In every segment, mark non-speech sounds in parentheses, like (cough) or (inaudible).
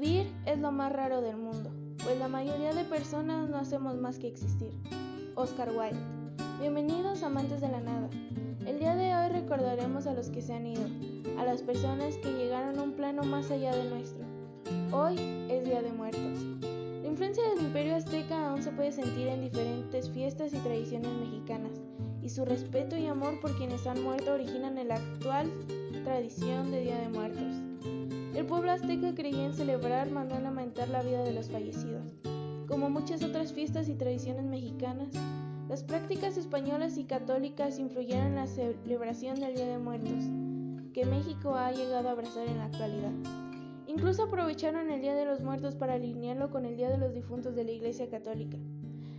Vivir es lo más raro del mundo, pues la mayoría de personas no hacemos más que existir. Oscar Wilde. Bienvenidos amantes de la nada. El día de hoy recordaremos a los que se han ido, a las personas que llegaron a un plano más allá del nuestro. Hoy es Día de Muertos. La influencia del imperio azteca aún se puede sentir en diferentes fiestas y tradiciones mexicanas, y su respeto y amor por quienes han muerto originan en la actual tradición de Día de Muertos. El pueblo azteca creía en celebrar mandó a lamentar la vida de los fallecidos. Como muchas otras fiestas y tradiciones mexicanas, las prácticas españolas y católicas influyeron en la celebración del Día de Muertos, que México ha llegado a abrazar en la actualidad. Incluso aprovecharon el Día de los Muertos para alinearlo con el Día de los Difuntos de la Iglesia Católica.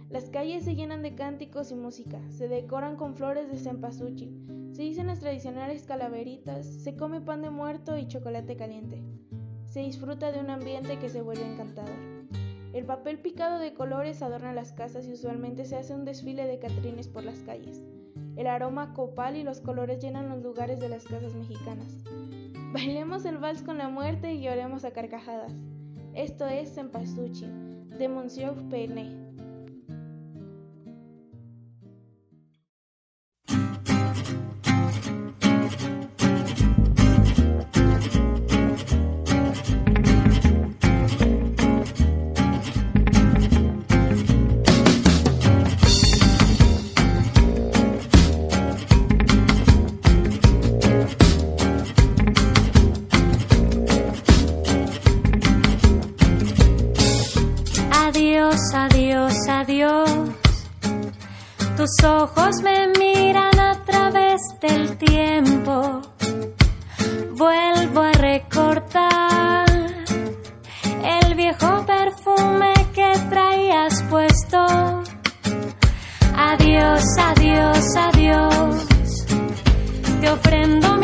Las calles se llenan de cánticos y música, se decoran con flores de cempasúchil, se dicen las tradicionales calaveritas, se come pan de muerto y chocolate caliente. Se disfruta de un ambiente que se vuelve encantador. El papel picado de colores adorna las casas y usualmente se hace un desfile de catrines por las calles. El aroma copal y los colores llenan los lugares de las casas mexicanas. (laughs) Bailemos el vals con la muerte y lloremos a carcajadas. Esto es Cempasúchil, de Monsieur Pene. Me miran a través del tiempo. Vuelvo a recortar el viejo perfume que traías puesto. Adiós, adiós, adiós. Te ofrendo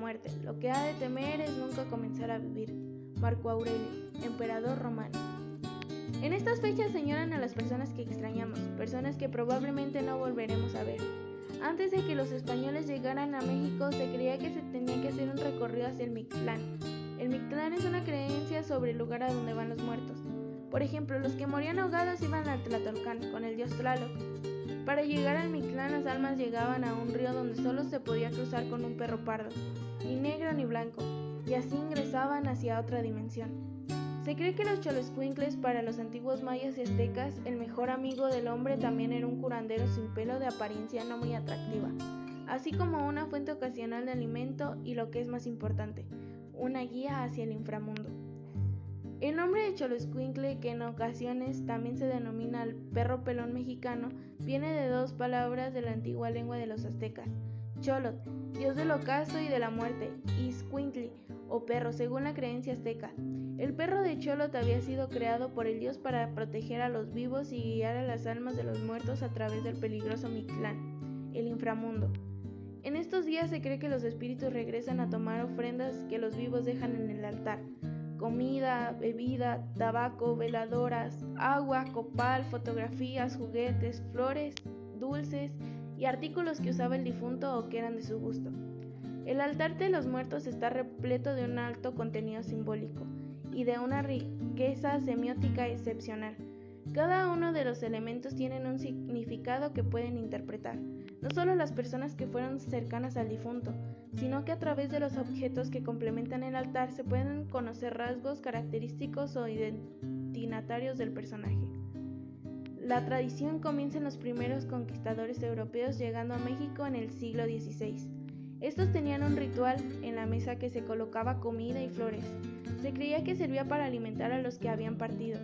muerte. Lo que ha de temer es nunca comenzar a vivir. Marco Aurelio, emperador romano. En estas fechas señalan a las personas que extrañamos, personas que probablemente no volveremos a ver. Antes de que los españoles llegaran a México, se creía que se tenía que hacer un recorrido hacia el Mictlán. El Mictlán es una creencia sobre el lugar a donde van los muertos. Por ejemplo, los que morían ahogados iban al Tlatolcán con el dios Tlaloc. Para llegar al Mictlán, las almas llegaban a un río donde solo se podía cruzar con un perro pardo, ni negro ni blanco, y así ingresaban hacia otra dimensión. Se cree que los choloscuincles para los antiguos mayas y aztecas, el mejor amigo del hombre también era un curandero sin pelo de apariencia no muy atractiva, así como una fuente ocasional de alimento y lo que es más importante, una guía hacia el inframundo. El nombre de Choloscuincle, que en ocasiones también se denomina el perro pelón mexicano, viene de dos palabras de la antigua lengua de los aztecas. Cholot, dios del ocaso y de la muerte, y Squinkly, o perro, según la creencia azteca. El perro de Cholot había sido creado por el dios para proteger a los vivos y guiar a las almas de los muertos a través del peligroso Mictlán, el inframundo. En estos días se cree que los espíritus regresan a tomar ofrendas que los vivos dejan en el altar comida, bebida, tabaco, veladoras, agua, copal, fotografías, juguetes, flores, dulces y artículos que usaba el difunto o que eran de su gusto. El altar de los muertos está repleto de un alto contenido simbólico y de una riqueza semiótica excepcional. Cada uno de los elementos tienen un significado que pueden interpretar, no solo las personas que fueron cercanas al difunto, sino que a través de los objetos que complementan el altar se pueden conocer rasgos característicos o identitarios del personaje. La tradición comienza en los primeros conquistadores europeos llegando a México en el siglo XVI. Estos tenían un ritual en la mesa que se colocaba comida y flores. Se creía que servía para alimentar a los que habían partido.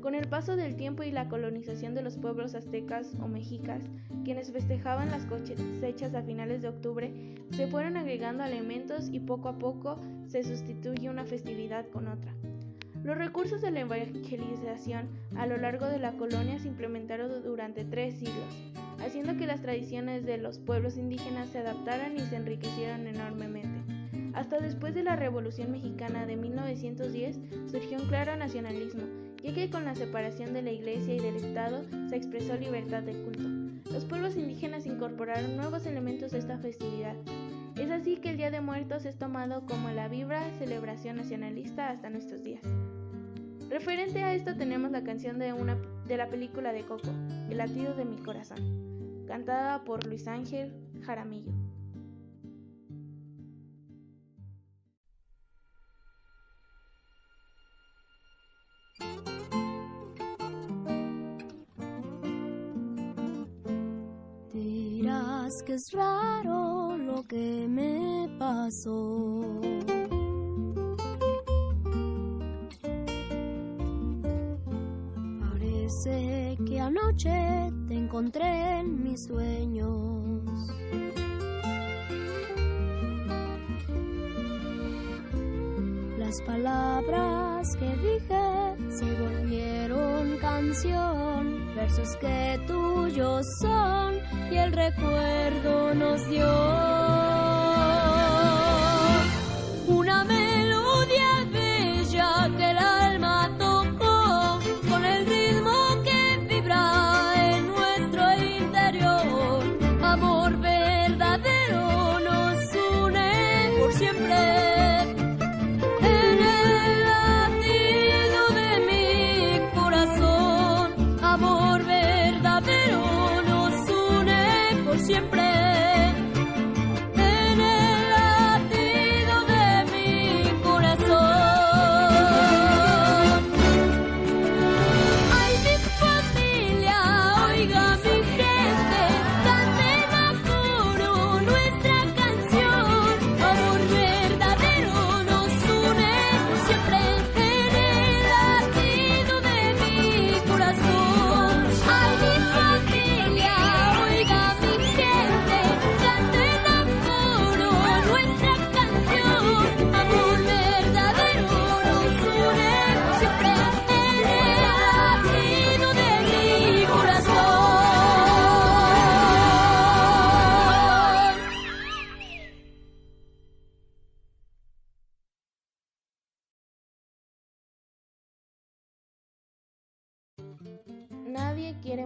Con el paso del tiempo y la colonización de los pueblos aztecas o mexicas, quienes festejaban las cosechas a finales de octubre, se fueron agregando elementos y poco a poco se sustituye una festividad con otra. Los recursos de la evangelización a lo largo de la colonia se implementaron durante tres siglos, haciendo que las tradiciones de los pueblos indígenas se adaptaran y se enriquecieran enormemente. Hasta después de la Revolución Mexicana de 1910 surgió un claro nacionalismo ya que con la separación de la Iglesia y del Estado se expresó libertad de culto. Los pueblos indígenas incorporaron nuevos elementos de esta festividad. Es así que el Día de Muertos es tomado como la vibra celebración nacionalista hasta nuestros días. Referente a esto tenemos la canción de, una, de la película de Coco, El latido de mi corazón, cantada por Luis Ángel Jaramillo. Que es raro lo que me pasó. Parece que anoche te encontré en mis sueños. Las palabras que dije se volvieron canción, versos que tuyos son y el recuerdo nos dio.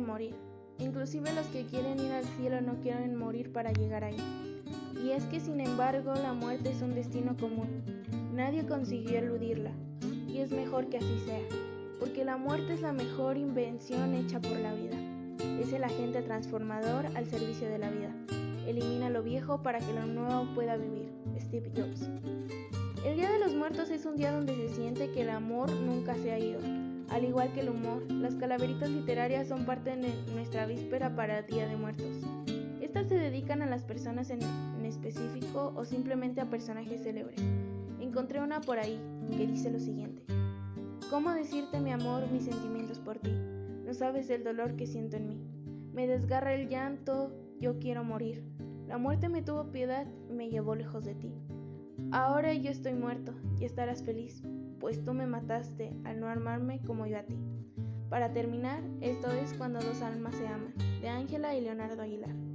Morir. Inclusive los que quieren ir al cielo no quieren morir para llegar ahí. Y es que sin embargo la muerte es un destino común. Nadie consiguió eludirla. Y es mejor que así sea. Porque la muerte es la mejor invención hecha por la vida. Es el agente transformador al servicio de la vida. Elimina lo viejo para que lo nuevo pueda vivir. Steve Jobs. El Día de los Muertos es un día donde se siente que el amor nunca se ha ido. Al igual que el humor, las calaveritas literarias son parte de nuestra víspera para Día de Muertos. Estas se dedican a las personas en específico o simplemente a personajes célebres. Encontré una por ahí que dice lo siguiente. ¿Cómo decirte mi amor, mis sentimientos por ti? No sabes el dolor que siento en mí. Me desgarra el llanto, yo quiero morir. La muerte me tuvo piedad y me llevó lejos de ti. Ahora yo estoy muerto y estarás feliz, pues tú me mataste al no armarme como yo a ti. Para terminar, esto es cuando dos almas se aman, de Ángela y Leonardo Aguilar.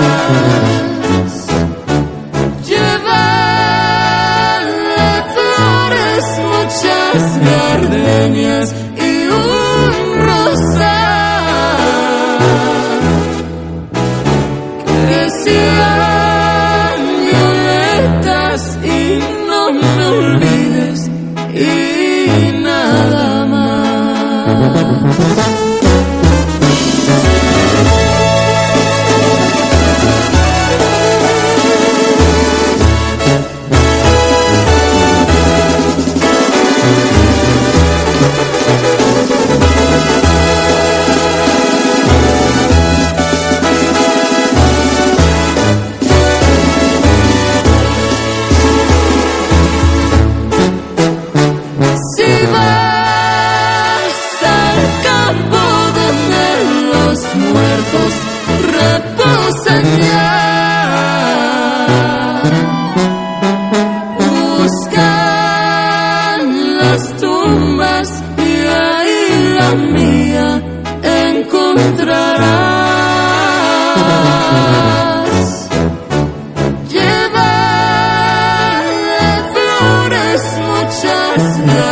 Busca las flores, muchas gardenias y un rosal. Que sean violetas y no me olvides y nada más. over.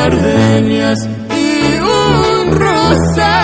gardenias y un rosal.